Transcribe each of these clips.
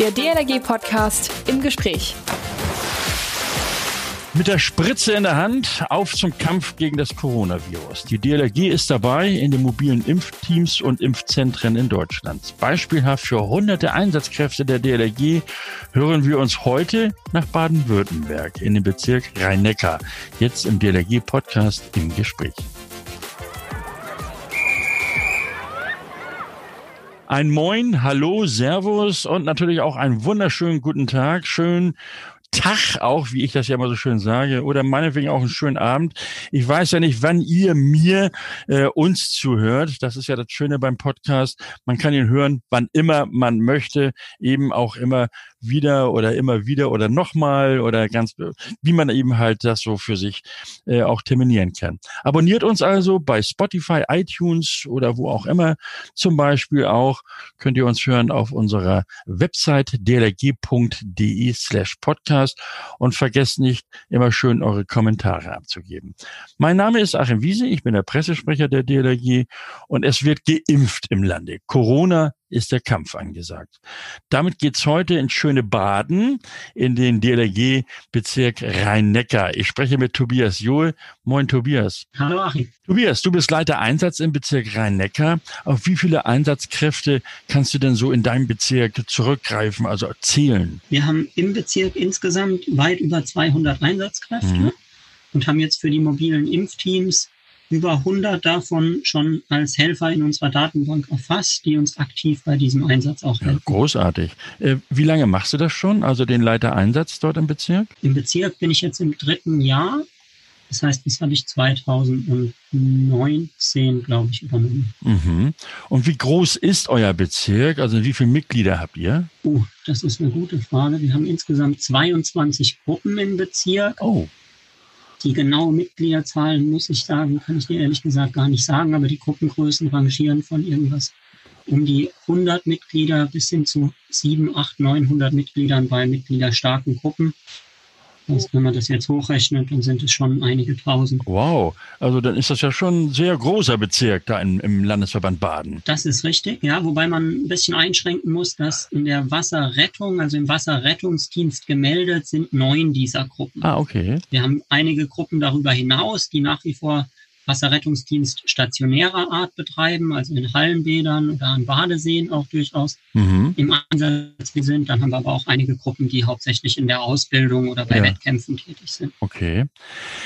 Der DLRG-Podcast im Gespräch. Mit der Spritze in der Hand auf zum Kampf gegen das Coronavirus. Die DLRG ist dabei in den mobilen Impfteams und Impfzentren in Deutschland. Beispielhaft für hunderte Einsatzkräfte der DLRG hören wir uns heute nach Baden-Württemberg in den Bezirk Rhein-Neckar. Jetzt im DLRG-Podcast im Gespräch. Ein Moin, Hallo, Servus und natürlich auch einen wunderschönen guten Tag. Schön Tag auch, wie ich das ja immer so schön sage, oder meinetwegen auch einen schönen Abend. Ich weiß ja nicht, wann ihr mir äh, uns zuhört. Das ist ja das Schöne beim Podcast. Man kann ihn hören, wann immer man möchte, eben auch immer wieder oder immer wieder oder nochmal oder ganz, wie man eben halt das so für sich äh, auch terminieren kann. Abonniert uns also bei Spotify, iTunes oder wo auch immer. Zum Beispiel auch könnt ihr uns hören auf unserer Website dlg.de slash podcast und vergesst nicht, immer schön eure Kommentare abzugeben. Mein Name ist Achim Wiese, ich bin der Pressesprecher der DLRG und es wird geimpft im Lande. Corona ist der Kampf angesagt. Damit geht's heute in schöne Baden in den DLRG-Bezirk Rhein-Neckar. Ich spreche mit Tobias Johl. Moin, Tobias. Hallo, Achim. Tobias, du bist Leiter Einsatz im Bezirk Rhein-Neckar. Auf wie viele Einsatzkräfte kannst du denn so in deinem Bezirk zurückgreifen, also zählen? Wir haben im Bezirk insgesamt weit über 200 Einsatzkräfte mhm. und haben jetzt für die mobilen Impfteams über 100 davon schon als Helfer in unserer Datenbank erfasst, die uns aktiv bei diesem Einsatz auch helfen. Ja, großartig. Äh, wie lange machst du das schon, also den Leiter Einsatz dort im Bezirk? Im Bezirk bin ich jetzt im dritten Jahr. Das heißt, das habe ich 2019, glaube ich, übernommen. Mhm. Und wie groß ist euer Bezirk? Also wie viele Mitglieder habt ihr? Oh, das ist eine gute Frage. Wir haben insgesamt 22 Gruppen im Bezirk. Oh. Die genaue Mitgliederzahl, muss ich sagen, kann ich dir ehrlich gesagt gar nicht sagen, aber die Gruppengrößen rangieren von irgendwas um die 100 Mitglieder bis hin zu 7, 8, 900 Mitgliedern bei mitgliederstarken Gruppen. Also wenn man das jetzt hochrechnet, dann sind es schon einige tausend. Wow, also dann ist das ja schon ein sehr großer Bezirk da in, im Landesverband Baden. Das ist richtig, ja, wobei man ein bisschen einschränken muss, dass in der Wasserrettung, also im Wasserrettungsdienst gemeldet sind neun dieser Gruppen. Ah, okay. Wir haben einige Gruppen darüber hinaus, die nach wie vor Wasserrettungsdienst stationärer Art betreiben, also in Hallenbädern oder an Badeseen auch durchaus mhm. im Einsatz sind. Dann haben wir aber auch einige Gruppen, die hauptsächlich in der Ausbildung oder bei ja. Wettkämpfen tätig sind. Okay.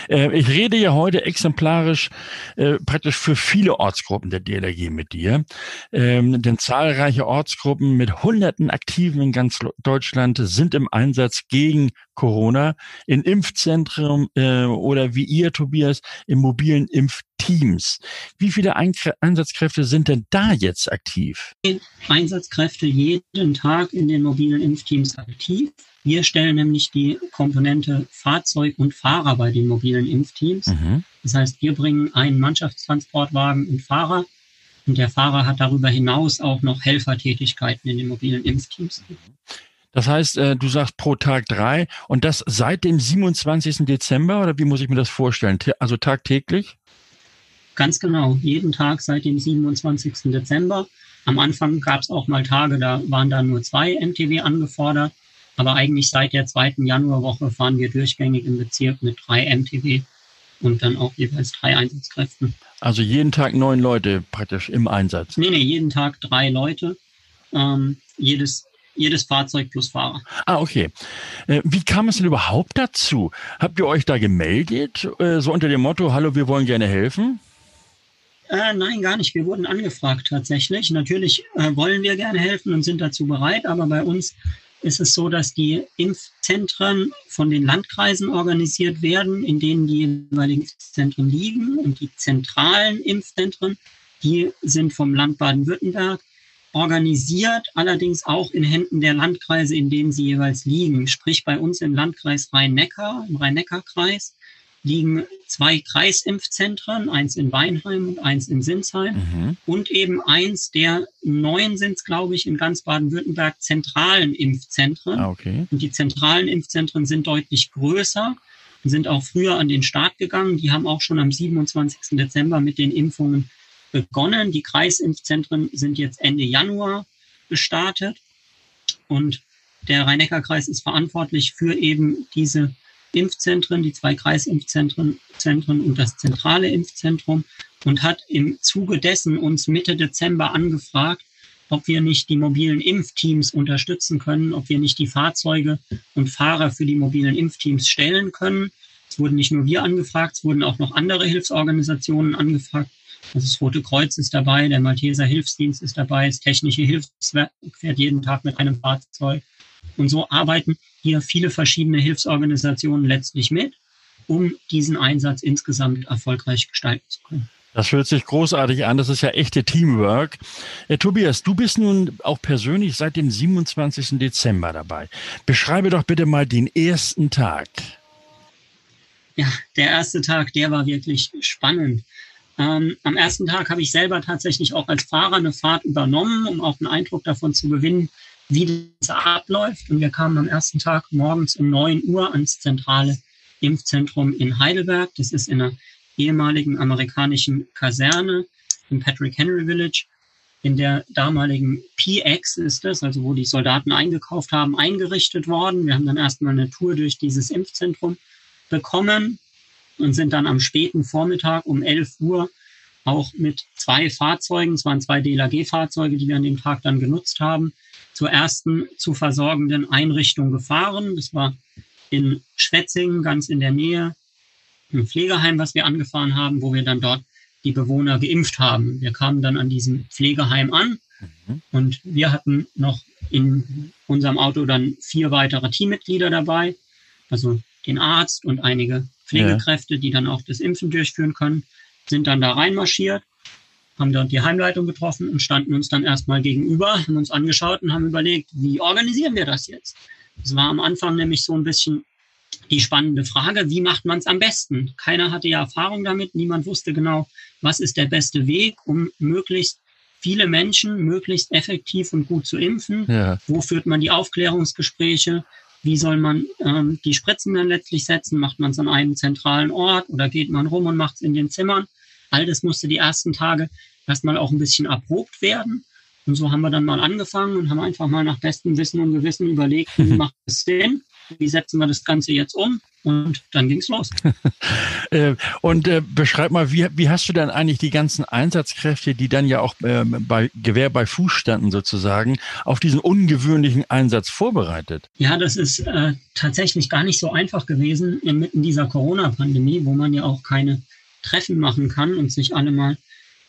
Äh, ich rede ja heute exemplarisch äh, praktisch für viele Ortsgruppen der DLRG mit dir, ähm, denn zahlreiche Ortsgruppen mit hunderten Aktiven in ganz Deutschland sind im Einsatz gegen Corona in Impfzentren äh, oder wie ihr, Tobias, im mobilen Impf Teams. Wie viele Einsatzkräfte sind denn da jetzt aktiv? Einsatzkräfte jeden Tag in den mobilen Impfteams aktiv. Wir stellen nämlich die Komponente Fahrzeug und Fahrer bei den mobilen Impfteams. Mhm. Das heißt, wir bringen einen Mannschaftstransportwagen und Fahrer und der Fahrer hat darüber hinaus auch noch Helfertätigkeiten in den mobilen Impfteams. Das heißt, äh, du sagst pro Tag drei und das seit dem 27. Dezember oder wie muss ich mir das vorstellen? Also tagtäglich? Ganz genau, jeden Tag seit dem 27. Dezember. Am Anfang gab es auch mal Tage, da waren da nur zwei MTW angefordert. Aber eigentlich seit der zweiten Januarwoche fahren wir durchgängig im Bezirk mit drei MTW und dann auch jeweils drei Einsatzkräften. Also jeden Tag neun Leute praktisch im Einsatz? Nee, nee, jeden Tag drei Leute. Ähm, jedes, jedes Fahrzeug plus Fahrer. Ah, okay. Äh, wie kam es denn überhaupt dazu? Habt ihr euch da gemeldet, äh, so unter dem Motto, hallo, wir wollen gerne helfen? Äh, nein, gar nicht. Wir wurden angefragt tatsächlich. Natürlich äh, wollen wir gerne helfen und sind dazu bereit, aber bei uns ist es so, dass die Impfzentren von den Landkreisen organisiert werden, in denen die jeweiligen Impfzentren liegen. Und die zentralen Impfzentren, die sind vom Land Baden-Württemberg organisiert, allerdings auch in Händen der Landkreise, in denen sie jeweils liegen. Sprich bei uns im Landkreis Rhein-Neckar, im Rhein-Neckar-Kreis, liegen zwei Kreisimpfzentren, eins in Weinheim und eins in Sinsheim mhm. und eben eins der neun sind es, glaube ich, in ganz Baden-Württemberg zentralen Impfzentren. Ah, okay. Und die zentralen Impfzentren sind deutlich größer, sind auch früher an den Start gegangen. Die haben auch schon am 27. Dezember mit den Impfungen begonnen. Die Kreisimpfzentren sind jetzt Ende Januar gestartet und der Rhein-Neckar-Kreis ist verantwortlich für eben diese Impfzentren, die zwei Kreisimpfzentren Zentren und das zentrale Impfzentrum und hat im Zuge dessen uns Mitte Dezember angefragt, ob wir nicht die mobilen Impfteams unterstützen können, ob wir nicht die Fahrzeuge und Fahrer für die mobilen Impfteams stellen können. Es wurden nicht nur wir angefragt, es wurden auch noch andere Hilfsorganisationen angefragt. Also das Rote Kreuz ist dabei, der Malteser Hilfsdienst ist dabei, das Technische Hilfswerk fährt jeden Tag mit einem Fahrzeug. Und so arbeiten hier viele verschiedene Hilfsorganisationen letztlich mit, um diesen Einsatz insgesamt erfolgreich gestalten zu können. Das hört sich großartig an. Das ist ja echte Teamwork. Äh, Tobias, du bist nun auch persönlich seit dem 27. Dezember dabei. Beschreibe doch bitte mal den ersten Tag. Ja, der erste Tag, der war wirklich spannend. Ähm, am ersten Tag habe ich selber tatsächlich auch als Fahrer eine Fahrt übernommen, um auch einen Eindruck davon zu gewinnen, wie das abläuft. Und wir kamen am ersten Tag morgens um 9 Uhr ans zentrale Impfzentrum in Heidelberg. Das ist in einer ehemaligen amerikanischen Kaserne im Patrick Henry Village. In der damaligen PX ist es, also wo die Soldaten eingekauft haben, eingerichtet worden. Wir haben dann erstmal eine Tour durch dieses Impfzentrum bekommen und sind dann am späten Vormittag um 11 Uhr auch mit zwei Fahrzeugen, es waren zwei DLAG-Fahrzeuge, die wir an dem Tag dann genutzt haben, zur ersten zu versorgenden Einrichtung gefahren. Das war in Schwetzingen, ganz in der Nähe, ein Pflegeheim, was wir angefahren haben, wo wir dann dort die Bewohner geimpft haben. Wir kamen dann an diesem Pflegeheim an mhm. und wir hatten noch in unserem Auto dann vier weitere Teammitglieder dabei, also den Arzt und einige Pflegekräfte, ja. die dann auch das Impfen durchführen können, sind dann da reinmarschiert haben dort die Heimleitung getroffen und standen uns dann erstmal gegenüber, haben uns angeschaut und haben überlegt, wie organisieren wir das jetzt? Es war am Anfang nämlich so ein bisschen die spannende Frage, wie macht man es am besten? Keiner hatte ja Erfahrung damit, niemand wusste genau, was ist der beste Weg, um möglichst viele Menschen möglichst effektiv und gut zu impfen. Ja. Wo führt man die Aufklärungsgespräche? Wie soll man ähm, die Spritzen dann letztlich setzen? Macht man es an einem zentralen Ort oder geht man rum und macht es in den Zimmern? All das musste die ersten Tage erstmal auch ein bisschen erprobt werden. Und so haben wir dann mal angefangen und haben einfach mal nach bestem Wissen und Gewissen überlegt, wie macht es denn? Wie setzen wir das Ganze jetzt um? Und dann ging es los. Äh, und äh, beschreib mal, wie, wie hast du dann eigentlich die ganzen Einsatzkräfte, die dann ja auch äh, bei Gewehr bei Fuß standen sozusagen, auf diesen ungewöhnlichen Einsatz vorbereitet? Ja, das ist äh, tatsächlich gar nicht so einfach gewesen inmitten dieser Corona-Pandemie, wo man ja auch keine Treffen machen kann und sich alle mal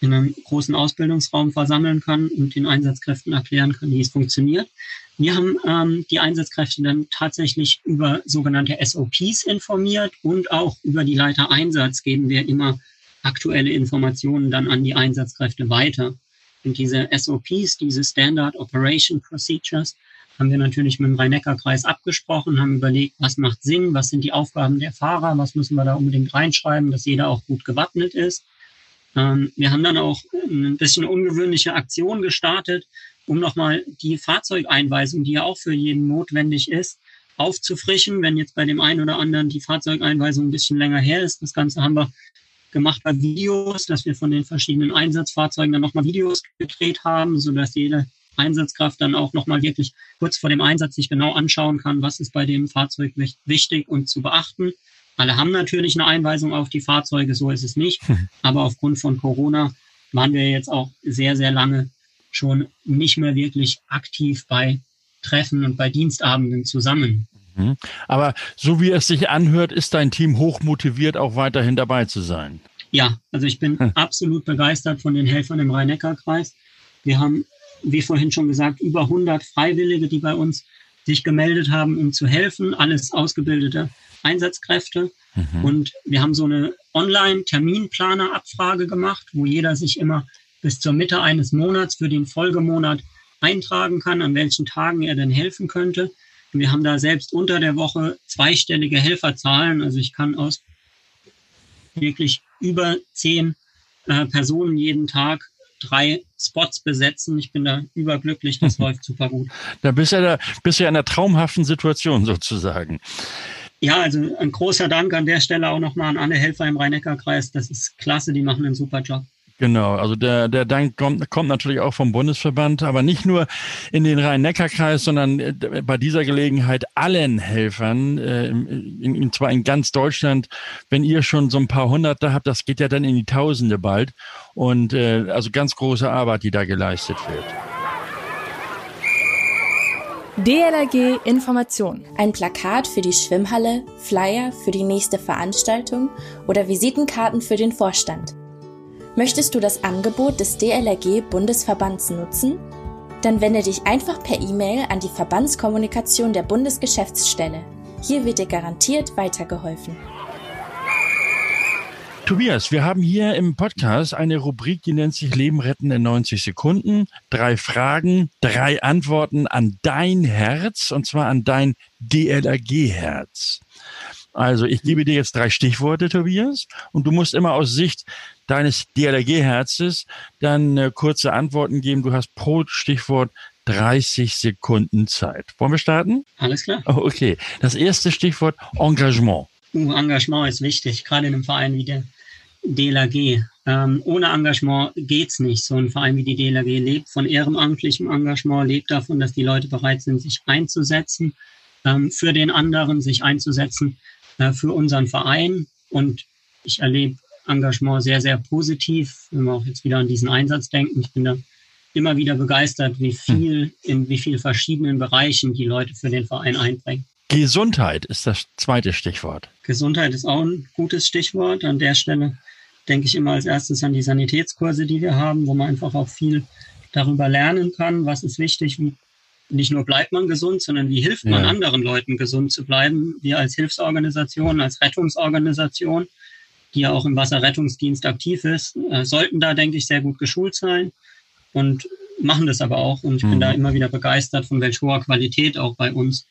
in einem großen Ausbildungsraum versammeln kann und den Einsatzkräften erklären kann, wie es funktioniert. Wir haben ähm, die Einsatzkräfte dann tatsächlich über sogenannte SOPs informiert und auch über die Leiter Einsatz geben wir immer aktuelle Informationen dann an die Einsatzkräfte weiter. Und diese SOPs, diese Standard Operation Procedures, haben wir natürlich mit dem Rhein-Neckar-Kreis abgesprochen, haben überlegt, was macht Sinn, was sind die Aufgaben der Fahrer, was müssen wir da unbedingt reinschreiben, dass jeder auch gut gewappnet ist. Ähm, wir haben dann auch ein bisschen ungewöhnliche Aktion gestartet, um nochmal die Fahrzeugeinweisung, die ja auch für jeden notwendig ist, aufzufrischen, wenn jetzt bei dem einen oder anderen die Fahrzeugeinweisung ein bisschen länger her ist. Das Ganze haben wir gemacht bei Videos, dass wir von den verschiedenen Einsatzfahrzeugen dann nochmal Videos gedreht haben, sodass jede Einsatzkraft dann auch nochmal wirklich kurz vor dem Einsatz sich genau anschauen kann, was ist bei dem Fahrzeug wichtig und zu beachten. Alle haben natürlich eine Einweisung auf die Fahrzeuge, so ist es nicht. Aber aufgrund von Corona waren wir jetzt auch sehr, sehr lange schon nicht mehr wirklich aktiv bei Treffen und bei Dienstabenden zusammen. Mhm. Aber so wie es sich anhört, ist dein Team hoch motiviert, auch weiterhin dabei zu sein. Ja, also ich bin hm. absolut begeistert von den Helfern im Rhein-Neckar-Kreis. Wir haben wie vorhin schon gesagt, über 100 Freiwillige, die bei uns sich gemeldet haben, um zu helfen, alles ausgebildete Einsatzkräfte. Mhm. Und wir haben so eine Online-Terminplaner-Abfrage gemacht, wo jeder sich immer bis zur Mitte eines Monats für den Folgemonat eintragen kann, an welchen Tagen er denn helfen könnte. Und wir haben da selbst unter der Woche zweistellige Helferzahlen. Also ich kann aus wirklich über zehn äh, Personen jeden Tag drei Spots besetzen. Ich bin da überglücklich, das läuft super gut. Da bist du ja, da, bist ja in einer traumhaften Situation sozusagen. Ja, also ein großer Dank an der Stelle auch nochmal an alle Helfer im Rhein-Neckar-Kreis. Das ist klasse, die machen einen super Job. Genau, also der, der Dank kommt, kommt natürlich auch vom Bundesverband, aber nicht nur in den Rhein-Neckar-Kreis, sondern äh, bei dieser Gelegenheit allen Helfern, äh, in, in, zwar in ganz Deutschland. Wenn ihr schon so ein paar Hunderte habt, das geht ja dann in die Tausende bald. Und äh, also ganz große Arbeit, die da geleistet wird. DLRG Information. Ein Plakat für die Schwimmhalle, Flyer für die nächste Veranstaltung oder Visitenkarten für den Vorstand. Möchtest du das Angebot des DLRG Bundesverbands nutzen? Dann wende dich einfach per E-Mail an die Verbandskommunikation der Bundesgeschäftsstelle. Hier wird dir garantiert weitergeholfen. Tobias, wir haben hier im Podcast eine Rubrik, die nennt sich Leben retten in 90 Sekunden. Drei Fragen, drei Antworten an dein Herz und zwar an dein DLRG-Herz. Also ich gebe dir jetzt drei Stichworte, Tobias, und du musst immer aus Sicht deines DLRG-Herzes dann äh, kurze Antworten geben. Du hast pro Stichwort 30 Sekunden Zeit. Wollen wir starten? Alles klar. Oh, okay. Das erste Stichwort Engagement. Uh, Engagement ist wichtig, gerade in einem Verein wie der DLRG. Ähm, ohne Engagement geht's nicht. So ein Verein wie die DLRG lebt von ehrenamtlichem Engagement, lebt davon, dass die Leute bereit sind, sich einzusetzen, ähm, für den anderen sich einzusetzen, äh, für unseren Verein. Und ich erlebe Engagement sehr, sehr positiv, wenn wir auch jetzt wieder an diesen Einsatz denken. Ich bin da immer wieder begeistert, wie viel, in wie vielen verschiedenen Bereichen die Leute für den Verein einbringen. Gesundheit ist das zweite Stichwort. Gesundheit ist auch ein gutes Stichwort. An der Stelle denke ich immer als erstes an die Sanitätskurse, die wir haben, wo man einfach auch viel darüber lernen kann, was ist wichtig, wie nicht nur bleibt man gesund, sondern wie hilft man ja. anderen Leuten gesund zu bleiben. Wir als Hilfsorganisation, als Rettungsorganisation die ja auch im Wasserrettungsdienst aktiv ist, äh, sollten da, denke ich, sehr gut geschult sein und machen das aber auch. Und ich mhm. bin da immer wieder begeistert, von welch hoher Qualität auch bei uns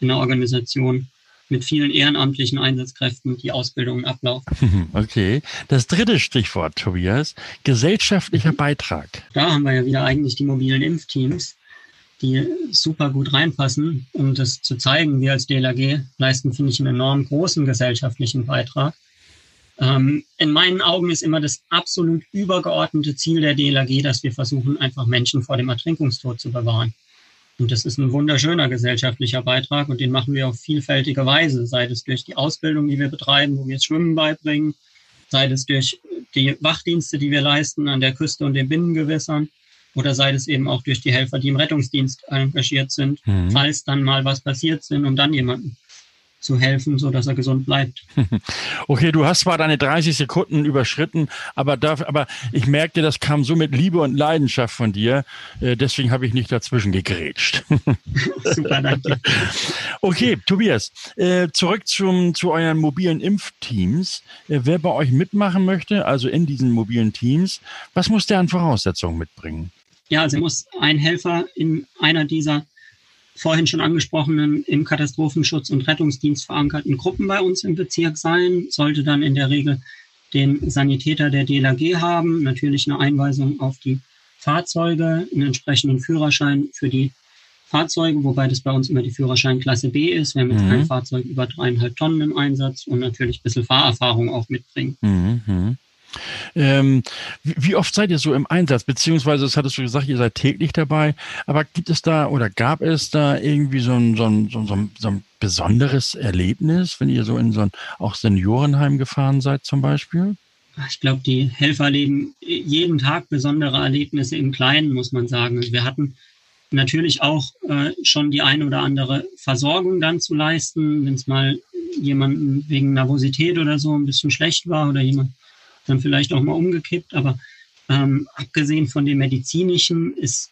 in der Organisation mit vielen ehrenamtlichen Einsatzkräften die Ausbildungen ablaufen. Okay. Das dritte Stichwort, Tobias, gesellschaftlicher Beitrag. Da haben wir ja wieder eigentlich die mobilen Impfteams, die super gut reinpassen. Um das zu zeigen, wir als DLAG leisten, finde ich, einen enorm großen gesellschaftlichen Beitrag. Ähm, in meinen Augen ist immer das absolut übergeordnete Ziel der DLAG, dass wir versuchen, einfach Menschen vor dem Ertrinkungstod zu bewahren. Und das ist ein wunderschöner gesellschaftlicher Beitrag und den machen wir auf vielfältige Weise, sei es durch die Ausbildung, die wir betreiben, wo wir das Schwimmen beibringen, sei es durch die Wachdienste, die wir leisten an der Küste und den Binnengewässern oder sei es eben auch durch die Helfer, die im Rettungsdienst engagiert sind, mhm. falls dann mal was passiert sind und dann jemanden zu helfen, so dass er gesund bleibt. Okay, du hast zwar deine 30 Sekunden überschritten, aber, darf, aber ich merkte, das kam so mit Liebe und Leidenschaft von dir. Äh, deswegen habe ich nicht dazwischen gegrätscht. Super, danke. Okay, Tobias, äh, zurück zum, zu euren mobilen Impfteams. Äh, wer bei euch mitmachen möchte, also in diesen mobilen Teams, was muss der an Voraussetzungen mitbringen? Ja, also muss ein Helfer in einer dieser vorhin schon angesprochenen im Katastrophenschutz- und Rettungsdienst verankerten Gruppen bei uns im Bezirk sein, sollte dann in der Regel den Sanitäter der DLAG haben, natürlich eine Einweisung auf die Fahrzeuge, einen entsprechenden Führerschein für die Fahrzeuge, wobei das bei uns immer die Führerscheinklasse B ist. Wir haben jetzt mhm. kein Fahrzeug über dreieinhalb Tonnen im Einsatz und natürlich ein bisschen Fahrerfahrung auch mitbringen. Mhm. Ähm, wie, oft seid ihr so im Einsatz? Beziehungsweise, das hattest du gesagt, ihr seid täglich dabei. Aber gibt es da oder gab es da irgendwie so ein, so ein, so ein, so ein besonderes Erlebnis, wenn ihr so in so ein auch Seniorenheim gefahren seid zum Beispiel? Ich glaube, die Helfer erleben jeden Tag besondere Erlebnisse im Kleinen, muss man sagen. Wir hatten natürlich auch äh, schon die ein oder andere Versorgung dann zu leisten, wenn es mal jemanden wegen Nervosität oder so ein bisschen schlecht war oder jemand dann vielleicht auch mal umgekippt. Aber ähm, abgesehen von dem medizinischen ist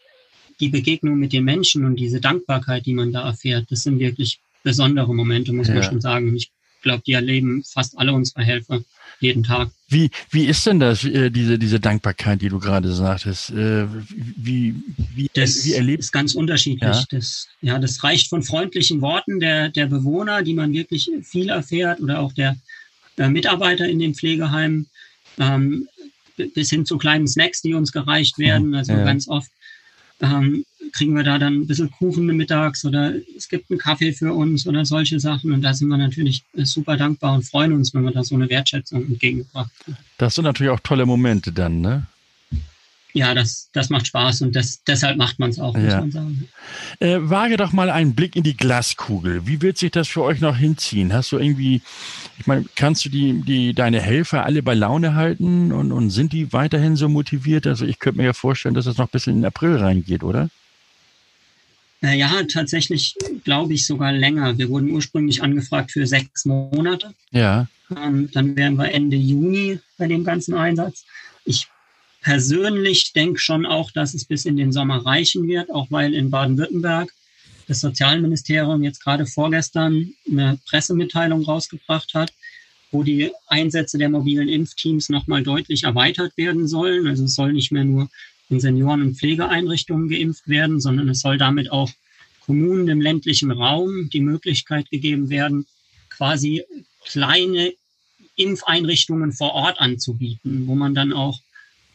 die Begegnung mit den Menschen und diese Dankbarkeit, die man da erfährt, das sind wirklich besondere Momente, muss ja. man schon sagen. Ich glaube, die erleben fast alle unsere Helfer jeden Tag. Wie, wie ist denn das, äh, diese, diese Dankbarkeit, die du gerade sagtest? Äh, wie, wie, das wie erlebt? ist ganz unterschiedlich. Ja? Das, ja, das reicht von freundlichen Worten der, der Bewohner, die man wirklich viel erfährt, oder auch der, der Mitarbeiter in den Pflegeheimen, ähm, bis hin zu kleinen Snacks, die uns gereicht werden. Also ja. ganz oft ähm, kriegen wir da dann ein bisschen Kuchen mittags oder es gibt einen Kaffee für uns oder solche Sachen. Und da sind wir natürlich super dankbar und freuen uns, wenn wir da so eine Wertschätzung entgegengebracht haben. Das sind natürlich auch tolle Momente dann, ne? Ja, das, das macht Spaß und das, deshalb macht man es auch, muss Ja. man sagen. Äh, wage doch mal einen Blick in die Glaskugel. Wie wird sich das für euch noch hinziehen? Hast du irgendwie, ich meine, kannst du die, die, deine Helfer alle bei Laune halten und, und sind die weiterhin so motiviert? Also ich könnte mir ja vorstellen, dass es noch bis in den April reingeht, oder? Äh, ja, tatsächlich glaube ich sogar länger. Wir wurden ursprünglich angefragt für sechs Monate. Ja. Ähm, dann wären wir Ende Juni bei dem ganzen Einsatz. Ich persönlich denke schon auch, dass es bis in den Sommer reichen wird, auch weil in Baden-Württemberg das Sozialministerium jetzt gerade vorgestern eine Pressemitteilung rausgebracht hat, wo die Einsätze der mobilen Impfteams nochmal deutlich erweitert werden sollen. Also es soll nicht mehr nur in Senioren- und Pflegeeinrichtungen geimpft werden, sondern es soll damit auch Kommunen im ländlichen Raum die Möglichkeit gegeben werden, quasi kleine Impfeinrichtungen vor Ort anzubieten, wo man dann auch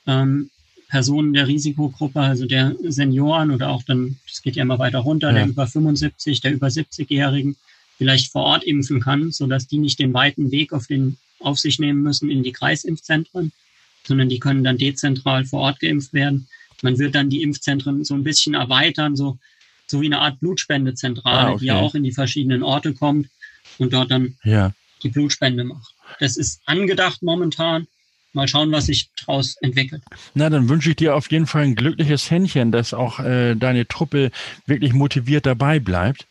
ähm, Personen der Risikogruppe, also der Senioren oder auch dann, das geht ja immer weiter runter, Ja. der über 75, der über 70-Jährigen vielleicht vor Ort impfen kann, sodass die nicht den weiten Weg auf, den, auf sich nehmen müssen in die Kreisimpfzentren, sondern die können dann dezentral vor Ort geimpft werden. Man wird dann die Impfzentren so ein bisschen erweitern, so, so wie eine Art Blutspendezentrale, Ah, okay. die ja auch in die verschiedenen Orte kommt und dort dann Ja. die Blutspende macht. Das ist angedacht momentan. Mal schauen, was sich daraus entwickelt. Na, dann wünsche ich dir auf jeden Fall ein glückliches Händchen, dass auch äh, deine Truppe wirklich motiviert dabei bleibt.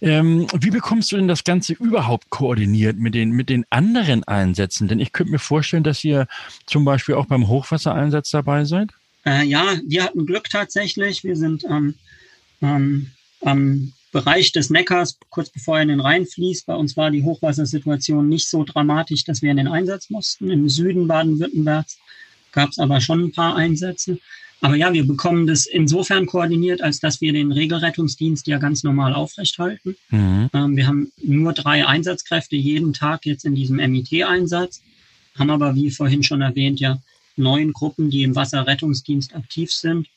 Ähm, wie bekommst du denn das Ganze überhaupt koordiniert mit den, mit den anderen Einsätzen? Denn ich könnte mir vorstellen, dass ihr zum Beispiel auch beim Hochwassereinsatz dabei seid. Äh, ja, wir hatten Glück tatsächlich. Wir sind ähm, ähm, am Bereich des Neckars, kurz bevor er in den Rhein fließt. Bei uns war die Hochwassersituation nicht so dramatisch, dass wir in den Einsatz mussten. Im Süden Baden-Württembergs gab es aber schon ein paar Einsätze. Aber ja, wir bekommen das insofern koordiniert, als dass wir den Regelrettungsdienst ja ganz normal aufrechthalten. Mhm. Ähm, wir haben nur drei Einsatzkräfte jeden Tag jetzt in diesem MIT-Einsatz, haben aber, wie vorhin schon erwähnt, ja neun Gruppen, die im Wasserrettungsdienst aktiv sind.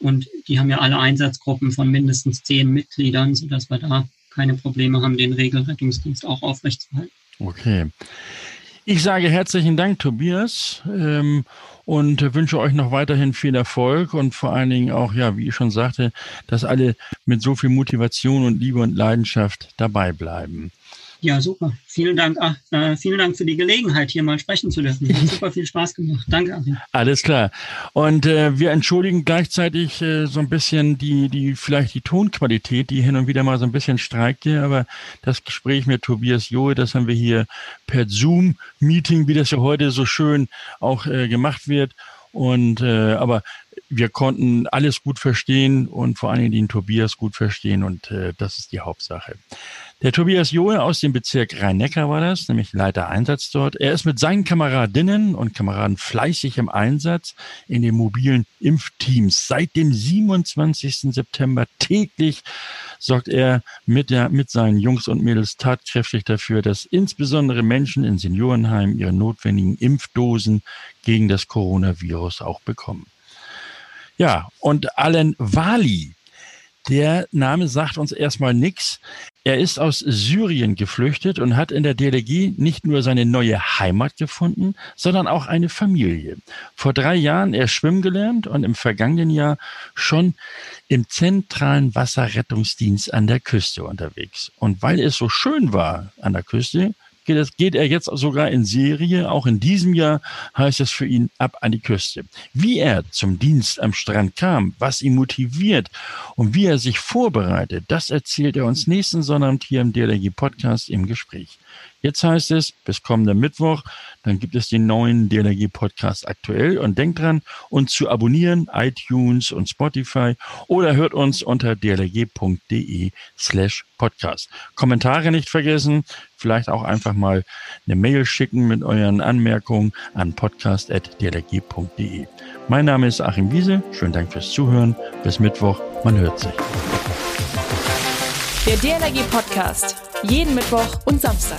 Und die haben ja alle Einsatzgruppen von mindestens zehn Mitgliedern, sodass wir da keine Probleme haben, den Regelrettungsdienst auch aufrechtzuerhalten. Okay. Ich sage herzlichen Dank, Tobias, ähm, und wünsche euch noch weiterhin viel Erfolg und vor allen Dingen auch, ja, wie ich schon sagte, dass alle mit so viel Motivation und Liebe und Leidenschaft dabei bleiben. Ja, super. Vielen Dank. Ach, äh, vielen Dank für die Gelegenheit, hier mal sprechen zu dürfen. Hat super viel Spaß gemacht. Danke, Achim. Alles klar. Und äh, wir entschuldigen gleichzeitig äh, so ein bisschen die, die, vielleicht die Tonqualität, die hin und wieder mal so ein bisschen streikte, aber das Gespräch mit Tobias Johe, das haben wir hier per Zoom-Meeting, wie das ja heute so schön auch äh, gemacht wird. Und äh, aber wir konnten alles gut verstehen und vor allen Dingen den Tobias gut verstehen und äh, das ist die Hauptsache. Der Tobias Johe aus dem Bezirk Rhein-Neckar war das, nämlich Leiter Einsatz dort. Er ist mit seinen Kameradinnen und Kameraden fleißig im Einsatz in den mobilen Impfteams. Seit dem 27. September täglich sorgt er mit, der, mit seinen Jungs und Mädels tatkräftig dafür, dass insbesondere Menschen in Seniorenheimen ihre notwendigen Impfdosen gegen das Coronavirus auch bekommen. Ja, und Alan Wali, der Name sagt uns erstmal nichts. Er ist aus Syrien geflüchtet und hat in der DLG nicht nur seine neue Heimat gefunden, sondern auch eine Familie. Vor drei Jahren er schwimmen gelernt und im vergangenen Jahr schon im zentralen Wasserrettungsdienst an der Küste unterwegs. Und weil es so schön war an der Küste, es, geht er jetzt sogar in Serie. Auch in diesem Jahr heißt es für ihn ab an die Küste. Wie er zum Dienst am Strand kam, was ihn motiviert und wie er sich vorbereitet, das erzählt er uns nächsten Sonnabend hier im DLRG Podcast im Gespräch. Jetzt heißt es, bis kommenden Mittwoch, dann gibt es den neuen DLRG Podcast aktuell und denkt dran, uns zu abonnieren, iTunes und Spotify oder hört uns unter dlrg.de slash podcast. Kommentare nicht vergessen, vielleicht auch einfach mal eine Mail schicken mit euren Anmerkungen an podcast.dlrg.de. Mein Name ist Achim Wiese, schönen Dank fürs Zuhören, bis Mittwoch, man hört sich. Der DLRG Podcast. Jeden Mittwoch und Samstag.